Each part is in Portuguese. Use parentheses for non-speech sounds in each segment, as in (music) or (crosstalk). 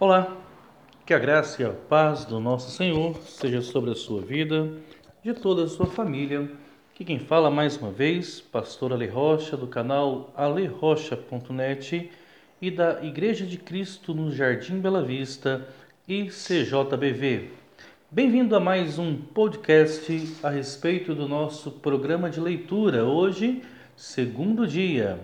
Olá, que a graça e a paz do nosso Senhor seja sobre a sua vida, de toda a sua família. Que quem fala mais uma vez, pastor Ale Rocha, do canal alerocha.net e da Igreja de Cristo no Jardim Bela Vista, ICJBV. Bem-vindo a mais um podcast a respeito do nosso programa de leitura. Hoje, segundo dia,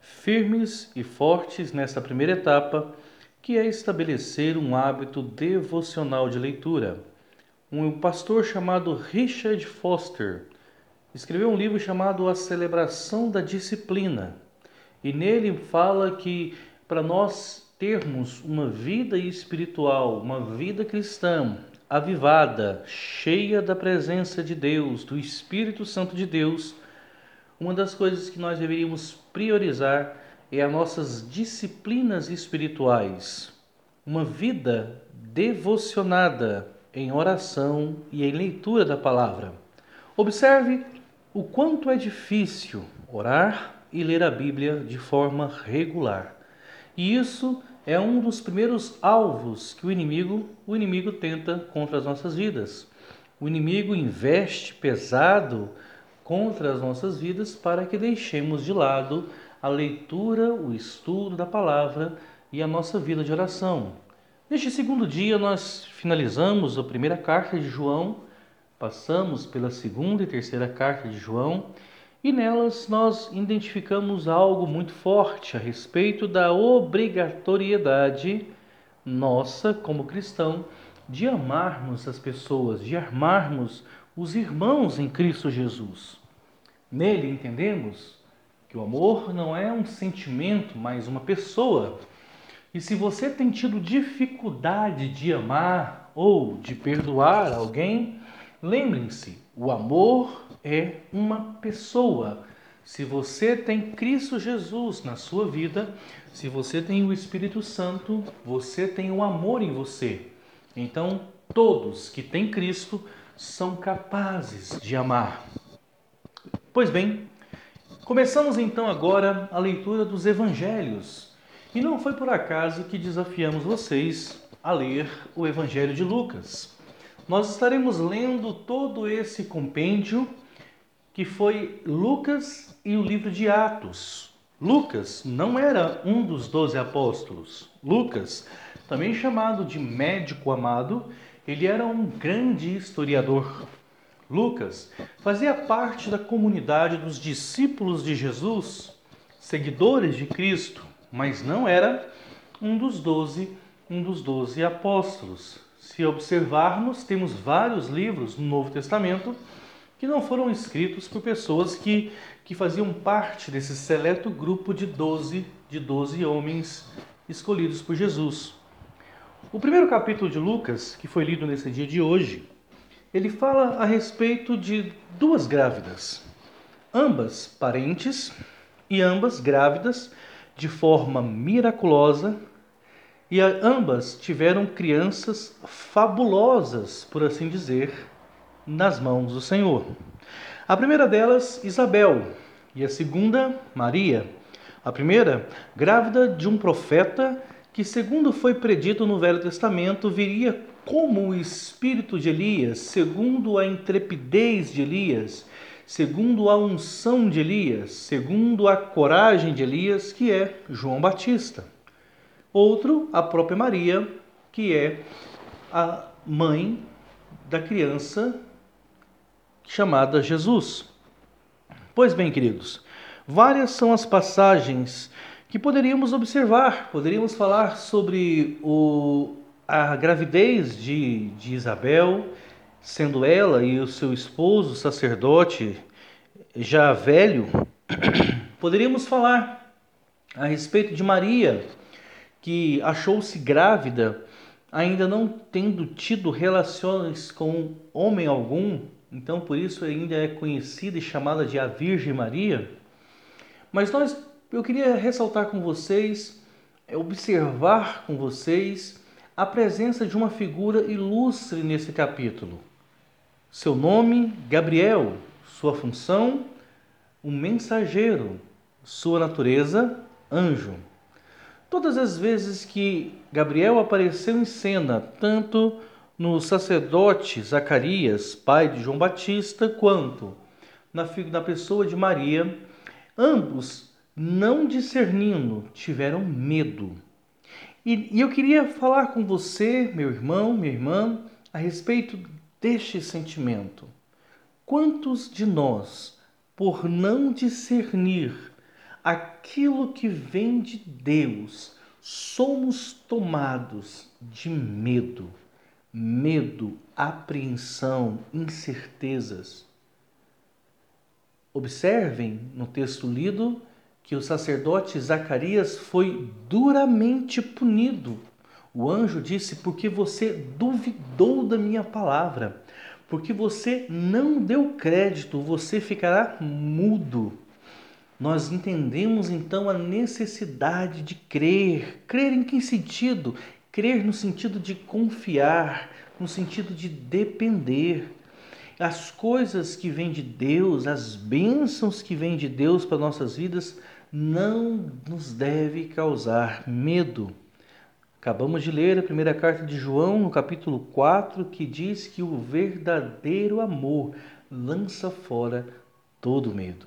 firmes e fortes nessa primeira etapa que é estabelecer um hábito devocional de leitura. Um pastor chamado Richard Foster escreveu um livro chamado A Celebração da Disciplina. E nele fala que para nós termos uma vida espiritual, uma vida cristã avivada, cheia da presença de Deus, do Espírito Santo de Deus, uma das coisas que nós deveríamos priorizar é as nossas disciplinas espirituais, uma vida devocionada em oração e em leitura da palavra. Observe o quanto é difícil orar e ler a Bíblia de forma regular. E isso é um dos primeiros alvos que o inimigo, o inimigo tenta contra as nossas vidas. O inimigo investe pesado contra as nossas vidas para que deixemos de lado a leitura, o estudo da palavra e a nossa vida de oração. Neste segundo dia, nós finalizamos a primeira carta de João, passamos pela segunda e terceira carta de João, e nelas nós identificamos algo muito forte a respeito da obrigatoriedade nossa, como cristão, de amarmos as pessoas, de amarmos os irmãos em Cristo Jesus. Nele entendemos que o amor não é um sentimento, mas uma pessoa. E se você tem tido dificuldade de amar ou de perdoar alguém, lembrem-se, o amor é uma pessoa. Se você tem Cristo Jesus na sua vida, se você tem o Espírito Santo, você tem o amor em você. Então, todos que têm Cristo são capazes de amar. Pois bem, Começamos então agora a leitura dos evangelhos. E não foi por acaso que desafiamos vocês a ler o Evangelho de Lucas. Nós estaremos lendo todo esse compêndio que foi Lucas e o livro de Atos. Lucas não era um dos doze apóstolos. Lucas, também chamado de médico amado, ele era um grande historiador. Lucas fazia parte da comunidade dos discípulos de Jesus, seguidores de Cristo, mas não era um dos doze, um dos doze apóstolos. Se observarmos, temos vários livros no Novo Testamento que não foram escritos por pessoas que, que faziam parte desse seleto grupo de doze de doze homens escolhidos por Jesus. O primeiro capítulo de Lucas, que foi lido nesse dia de hoje, ele fala a respeito de duas grávidas, ambas parentes e ambas grávidas de forma miraculosa, e ambas tiveram crianças fabulosas, por assim dizer, nas mãos do Senhor. A primeira delas, Isabel, e a segunda, Maria. A primeira, grávida de um profeta que, segundo foi predito no Velho Testamento, viria como o espírito de Elias, segundo a intrepidez de Elias, segundo a unção de Elias, segundo a coragem de Elias, que é João Batista. Outro, a própria Maria, que é a mãe da criança chamada Jesus. Pois bem, queridos, várias são as passagens que poderíamos observar, poderíamos falar sobre o a gravidez de, de Isabel, sendo ela e o seu esposo, sacerdote, já velho, (clears throat) poderíamos falar a respeito de Maria, que achou-se grávida, ainda não tendo tido relações com homem algum, então por isso ainda é conhecida e chamada de a Virgem Maria. Mas nós, eu queria ressaltar com vocês, observar com vocês a presença de uma figura ilustre nesse capítulo. Seu nome, Gabriel, sua função, um mensageiro, sua natureza, anjo. Todas as vezes que Gabriel apareceu em cena, tanto no sacerdote Zacarias, pai de João Batista, quanto na, na pessoa de Maria, ambos, não discernindo, tiveram medo. E, e eu queria falar com você, meu irmão, minha irmã, a respeito deste sentimento. Quantos de nós, por não discernir aquilo que vem de Deus, somos tomados de medo? medo, apreensão, incertezas. Observem no texto lido que o sacerdote Zacarias foi duramente punido. O anjo disse: Porque você duvidou da minha palavra, porque você não deu crédito, você ficará mudo. Nós entendemos então a necessidade de crer. Crer em que sentido? Crer no sentido de confiar, no sentido de depender. As coisas que vêm de Deus, as bênçãos que vêm de Deus para nossas vidas, não nos deve causar medo. Acabamos de ler a primeira carta de João, no capítulo 4, que diz que o verdadeiro amor lança fora todo medo.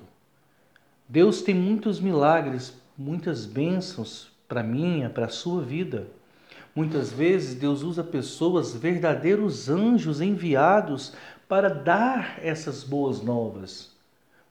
Deus tem muitos milagres, muitas bênçãos para minha, para a sua vida. Muitas vezes Deus usa pessoas, verdadeiros anjos enviados para dar essas boas novas.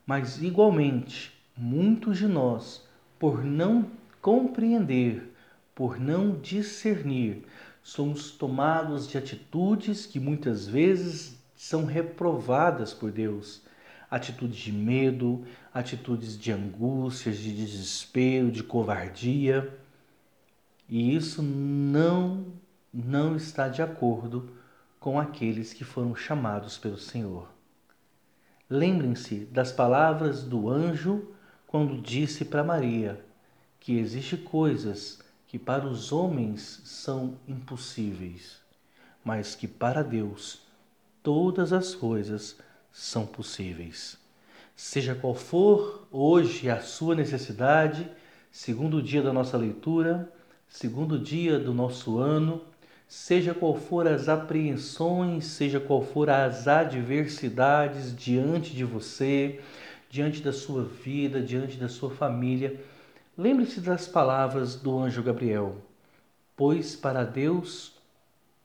Mas, igualmente, muitos de nós, por não compreender, por não discernir, somos tomados de atitudes que muitas vezes são reprovadas por Deus. Atitudes de medo, atitudes de angústias, de desespero, de covardia. E isso não não está de acordo com aqueles que foram chamados pelo Senhor. Lembrem-se das palavras do anjo quando disse para Maria que existe coisas que para os homens são impossíveis, mas que para Deus todas as coisas são possíveis. Seja qual for hoje a sua necessidade, segundo dia da nossa leitura, segundo dia do nosso ano, seja qual for as apreensões, seja qual for as adversidades diante de você, diante da sua vida, diante da sua família, lembre-se das palavras do anjo Gabriel: Pois para Deus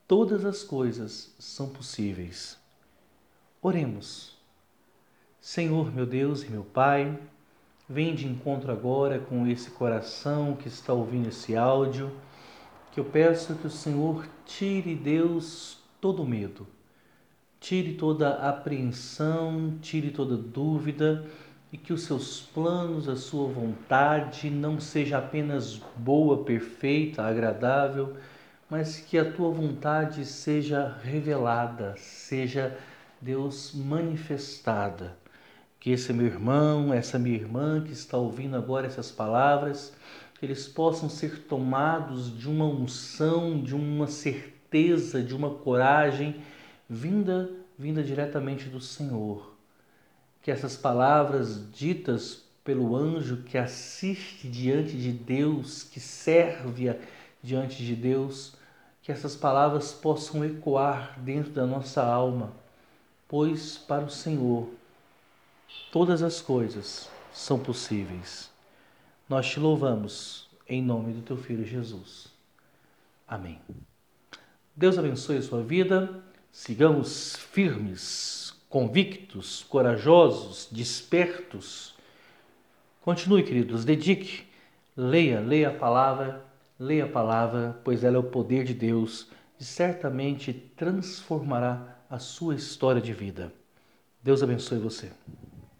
todas as coisas são possíveis. Oremos. Senhor, meu Deus e meu Pai, Vem de encontro agora com esse coração que está ouvindo esse áudio, que eu peço que o Senhor tire, Deus, todo medo, tire toda apreensão, tire toda dúvida e que os seus planos, a sua vontade não seja apenas boa, perfeita, agradável, mas que a tua vontade seja revelada, seja, Deus, manifestada. Que esse meu irmão, essa minha irmã que está ouvindo agora essas palavras, que eles possam ser tomados de uma unção, de uma certeza, de uma coragem vinda vinda diretamente do Senhor. Que essas palavras ditas pelo anjo que assiste diante de Deus, que serve diante de Deus, que essas palavras possam ecoar dentro da nossa alma, pois para o Senhor todas as coisas são possíveis. Nós te louvamos em nome do teu filho Jesus. Amém. Deus abençoe a sua vida. Sigamos firmes, convictos, corajosos, despertos. Continue, queridos, dedique, leia, leia a palavra, leia a palavra, pois ela é o poder de Deus e certamente transformará a sua história de vida. Deus abençoe você.